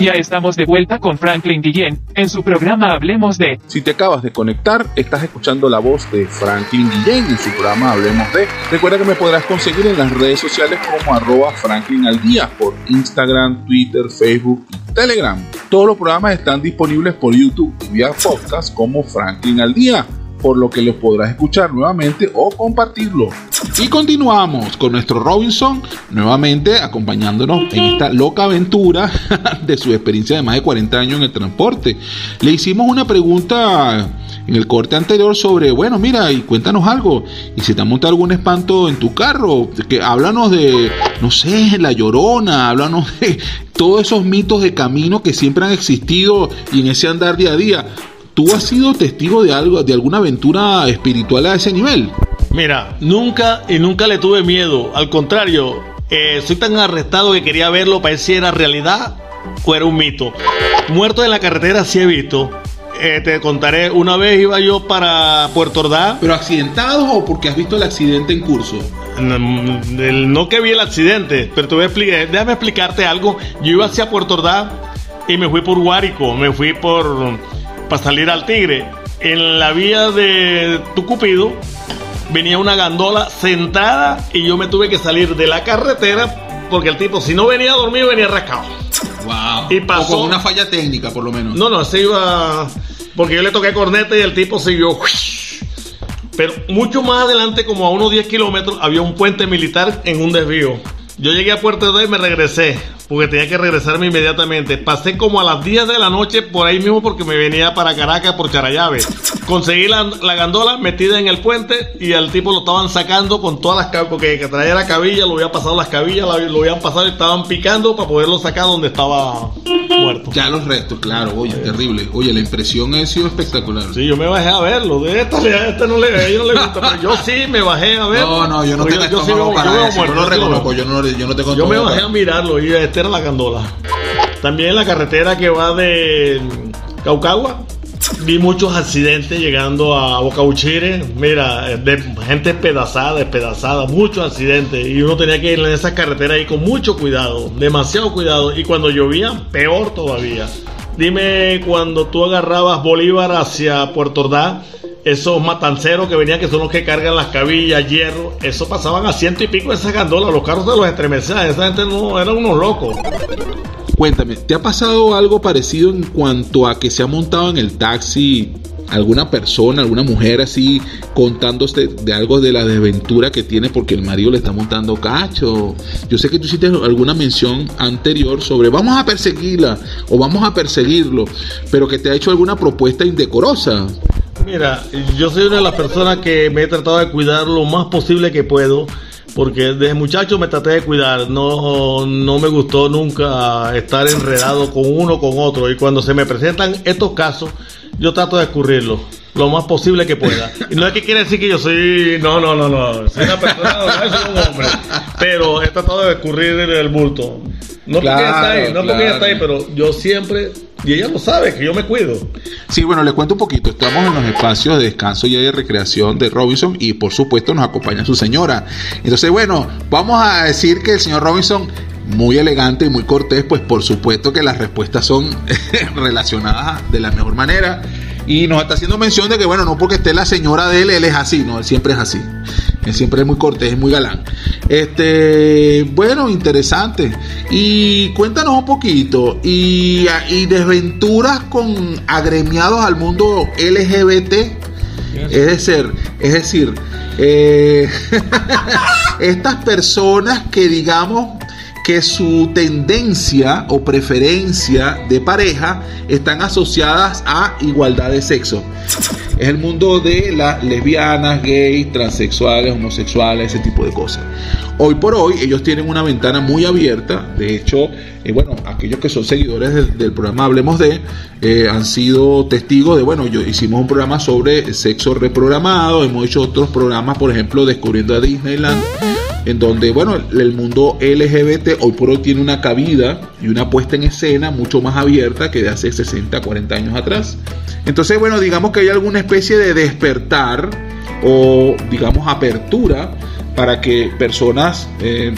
Ya estamos de vuelta con Franklin Guillén en su programa Hablemos de. Si te acabas de conectar, estás escuchando la voz de Franklin Guillén en su programa Hablemos de. Recuerda que me podrás conseguir en las redes sociales como arroba Franklin al día por Instagram, Twitter, Facebook y Telegram. Todos los programas están disponibles por YouTube y vía podcast como Franklin al día por lo que lo podrás escuchar nuevamente o compartirlo. Y continuamos con nuestro Robinson, nuevamente acompañándonos en esta loca aventura de su experiencia de más de 40 años en el transporte. Le hicimos una pregunta en el corte anterior sobre, bueno, mira, y cuéntanos algo. Y si te ha montado algún espanto en tu carro, que háblanos de, no sé, la llorona, háblanos de todos esos mitos de camino que siempre han existido y en ese andar día a día. ¿Tú has sido testigo de algo, de alguna aventura espiritual a ese nivel? Mira, nunca y nunca le tuve miedo. Al contrario, eh, soy tan arrestado que quería verlo para ver si era realidad o era un mito. Muertos en la carretera sí he visto. Eh, te contaré, una vez iba yo para Puerto Ordaz. ¿Pero accidentados o porque has visto el accidente en curso? No, no que vi el accidente, pero te voy a explicar, déjame explicarte algo. Yo iba hacia Puerto Ordaz y me fui por Guárico, me fui por para salir al Tigre. En la vía de Tucupido venía una gandola sentada y yo me tuve que salir de la carretera porque el tipo, si no venía dormido, venía rascado. Wow. Y pasó. O con una falla técnica, por lo menos. No, no, se iba. Porque yo le toqué corneta y el tipo siguió. Pero mucho más adelante, como a unos 10 kilómetros, había un puente militar en un desvío. Yo llegué a Puerto de y me regresé porque tenía que regresarme inmediatamente. Pasé como a las 10 de la noche por ahí mismo porque me venía para Caracas por Charayave. Conseguí la, gandola metida en el puente y al tipo lo estaban sacando con todas las cabillas, porque que traía la cabilla, lo habían pasado las cabillas, lo habían pasado y estaban picando para poderlo sacar donde estaba muerto. Ya los restos, claro, oye, terrible. Oye, la impresión ha sido espectacular. Sí, yo me bajé a verlo. De esta, esta no le, a no le gusta, pero yo sí me bajé a verlo. No, no, yo no tengo yo, yo, para yo, lo reconozco, yo no, yo no te Yo me bajé a mirarlo y este la gandola. También la carretera que va de Caucagua. Vi muchos accidentes llegando a Boca Uchire. Mira, de gente despedazada, despedazada, muchos accidentes. Y uno tenía que ir en esa carretera ahí con mucho cuidado, demasiado cuidado. Y cuando llovía, peor todavía. Dime, cuando tú agarrabas Bolívar hacia Puerto Ordaz, esos matanceros que venían, que son los que cargan las cabillas, hierro, eso pasaban a ciento y pico esas gandolas, los carros de los estremecían, esa gente no, eran unos locos. Cuéntame, ¿te ha pasado algo parecido en cuanto a que se ha montado en el taxi alguna persona, alguna mujer así contándote de algo de la desventura que tiene porque el marido le está montando cacho. Yo sé que tú hiciste alguna mención anterior sobre vamos a perseguirla o vamos a perseguirlo, pero que te ha hecho alguna propuesta indecorosa. Mira, yo soy una de las personas que me he tratado de cuidar lo más posible que puedo. Porque desde muchacho me traté de cuidar, no, no me gustó nunca estar enredado con uno o con otro. Y cuando se me presentan estos casos, yo trato de escurrirlo lo más posible que pueda. Y no es que quiere decir que yo soy. No, no, no, no. Soy una persona, no soy un hombre. Pero he tratado de escurrir el bulto. No porque ella está ahí, no porque ella está ahí, pero yo siempre y ella lo sabe, que yo me cuido. Sí, bueno, le cuento un poquito. Estamos en los espacios de descanso y de recreación de Robinson y por supuesto nos acompaña su señora. Entonces, bueno, vamos a decir que el señor Robinson muy elegante y muy cortés, pues por supuesto que las respuestas son relacionadas de la mejor manera. Y nos está haciendo mención de que, bueno, no porque esté la señora de él, él es así, no, él siempre es así. Siempre es muy cortés, es muy galán. Este, bueno, interesante. Y cuéntanos un poquito. Y, desventuras con agremiados al mundo LGBT. Es decir, es decir, eh, estas personas que digamos que su tendencia o preferencia de pareja están asociadas a igualdad de sexo. Es el mundo de las lesbianas, gays, transexuales, homosexuales, ese tipo de cosas. Hoy por hoy ellos tienen una ventana muy abierta. De hecho, eh, bueno, aquellos que son seguidores del, programa Hablemos de eh, han sido testigos de, bueno, yo hicimos un programa sobre sexo reprogramado, hemos hecho otros programas, por ejemplo, Descubriendo a Disneyland en donde, bueno, el mundo LGBT hoy por hoy tiene una cabida y una puesta en escena mucho más abierta que de hace 60, 40 años atrás. Entonces, bueno, digamos que hay alguna especie de despertar o, digamos, apertura para que personas eh,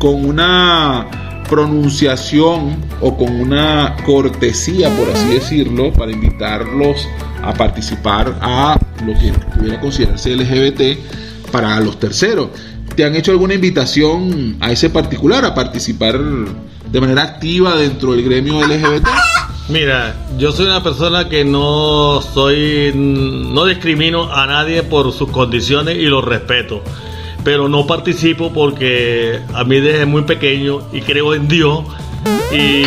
con una pronunciación o con una cortesía, por así decirlo, para invitarlos a participar a lo que pudiera considerarse LGBT para los terceros. ¿Te han hecho alguna invitación a ese particular a participar de manera activa dentro del gremio LGBT? Mira, yo soy una persona que no soy, no discrimino a nadie por sus condiciones y los respeto, pero no participo porque a mí desde muy pequeño y creo en Dios y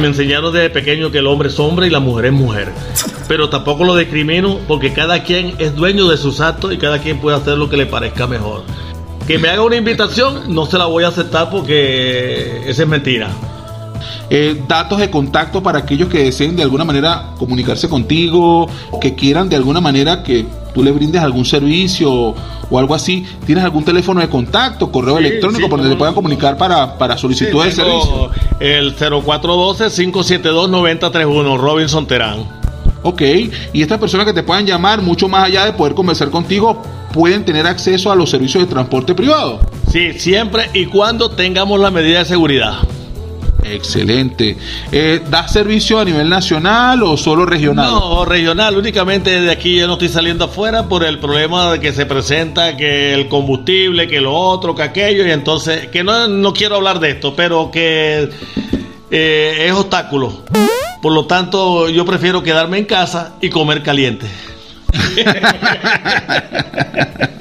me enseñaron desde pequeño que el hombre es hombre y la mujer es mujer. Pero tampoco lo discrimino porque cada quien es dueño de sus actos y cada quien puede hacer lo que le parezca mejor. Que me haga una invitación, no se la voy a aceptar porque esa es mentira. Eh, datos de contacto para aquellos que deseen de alguna manera comunicarse contigo, que quieran de alguna manera que tú les brindes algún servicio o algo así. ¿Tienes algún teléfono de contacto, correo electrónico por donde te puedan comunicar para, para solicitud de servicio? El 0412-572-9031, Robinson Terán. Ok, y estas personas que te puedan llamar, mucho más allá de poder conversar contigo, pueden tener acceso a los servicios de transporte privado. Sí, siempre y cuando tengamos la medida de seguridad. Excelente. Eh, ¿Das servicio a nivel nacional o solo regional? No, regional. Únicamente de aquí yo no estoy saliendo afuera por el problema de que se presenta que el combustible, que lo otro, que aquello. Y entonces, que no, no quiero hablar de esto, pero que eh, es obstáculo. Por lo tanto, yo prefiero quedarme en casa y comer caliente.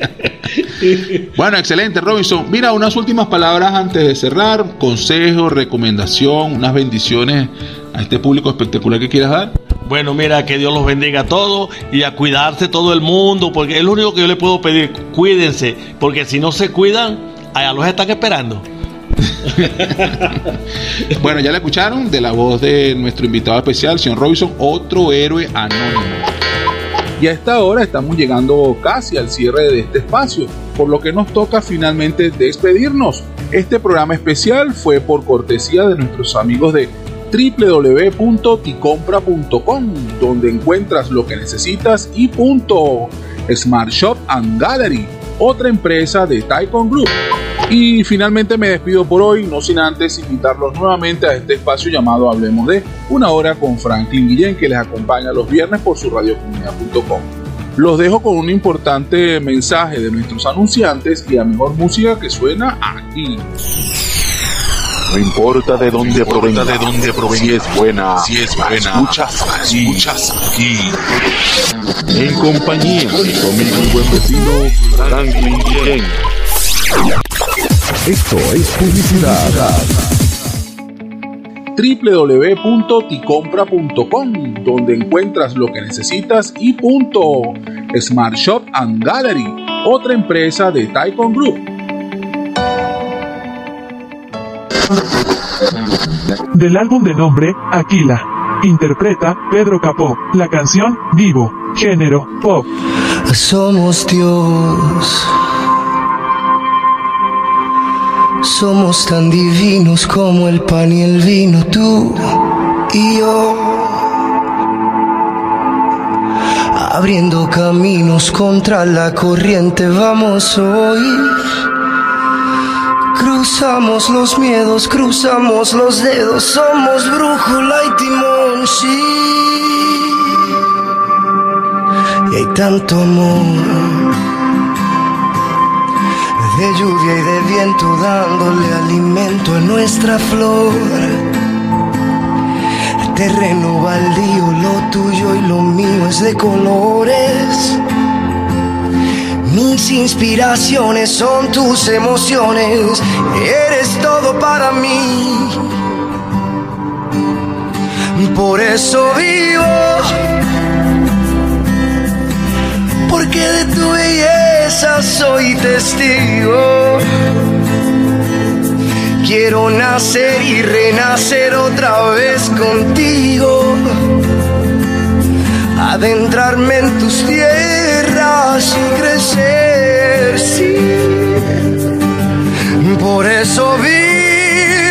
Bueno, excelente, Robinson. Mira, unas últimas palabras antes de cerrar. Consejo, recomendación, unas bendiciones a este público espectacular que quieras dar. Bueno, mira, que Dios los bendiga a todos y a cuidarse todo el mundo, porque es lo único que yo le puedo pedir. Cuídense, porque si no se cuidan, allá los están esperando. bueno, ya le escucharon de la voz de nuestro invitado especial, señor Robinson, otro héroe anónimo. Y a esta hora estamos llegando casi al cierre de este espacio, por lo que nos toca finalmente despedirnos. Este programa especial fue por cortesía de nuestros amigos de www.ticompra.com, donde encuentras lo que necesitas y punto. Smart Shop and Gallery, otra empresa de Taikon Group. Y finalmente me despido por hoy, no sin antes invitarlos nuevamente a este espacio llamado Hablemos de una hora con Franklin Guillén, que les acompaña los viernes por su radiocomunidad.com. Los dejo con un importante mensaje de nuestros anunciantes y la mejor música que suena aquí. No importa de dónde provenga, de dónde provenga, si es buena, si es buena, escuchas, escuchas aquí. En compañía de un buen vecino, Franklin Guillén. Esto es publicidad. www.ticompra.com, donde encuentras lo que necesitas y punto. Smart Shop and Gallery, otra empresa de Taikon Group. Del álbum de nombre Aquila. Interpreta Pedro Capó. La canción Vivo. Género pop. Somos Dios. Somos tan divinos como el pan y el vino, tú y yo. Abriendo caminos contra la corriente vamos hoy. Cruzamos los miedos, cruzamos los dedos, somos brújula y timón, sí. Y hay tanto amor de lluvia y de viento dándole alimento a nuestra flor. Terreno baldío, lo tuyo y lo mío es de colores. Mis inspiraciones son tus emociones, eres todo para mí. Por eso vivo, porque de tu belleza soy testigo. Quiero nacer y renacer otra vez contigo. Adentrarme en tus tierras y crecer, sí. Por eso vivo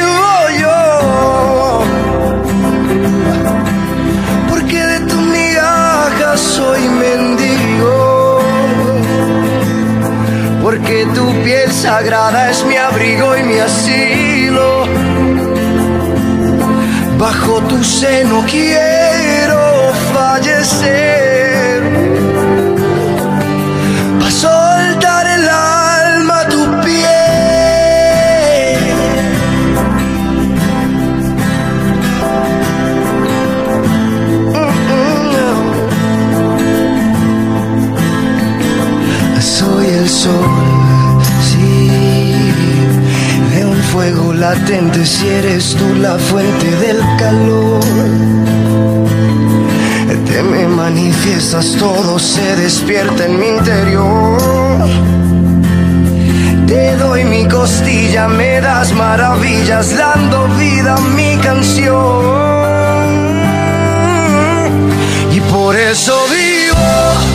tu piel sagrada es mi abrigo y mi asilo. Bajo tu seno quiero fallecer. Pasó si eres tú la fuente del calor. Te me manifiestas, todo se despierta en mi interior. Te doy mi costilla, me das maravillas, dando vida a mi canción. Y por eso vivo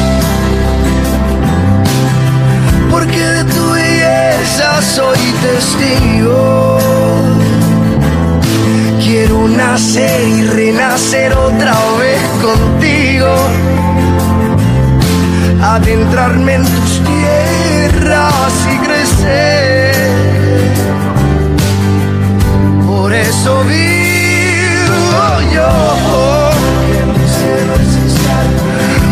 porque de tu belleza soy testigo. Nacer y renacer otra vez contigo, adentrarme en tus tierras y crecer. Por eso vivo yo.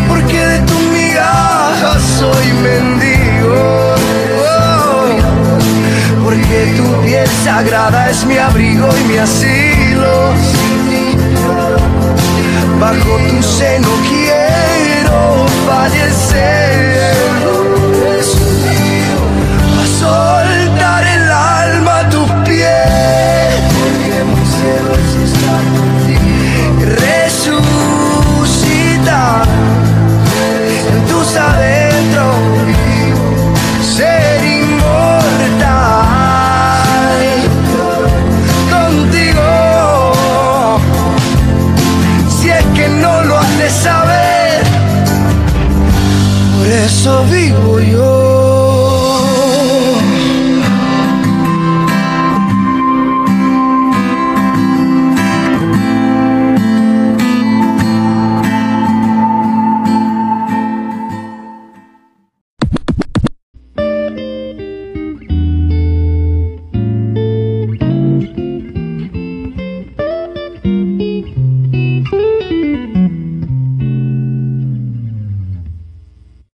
Porque de tu migaja soy mendigo. Porque tu piel sagrada es mi abrigo y mi asilo. Bajo tu seno quiero fallecer.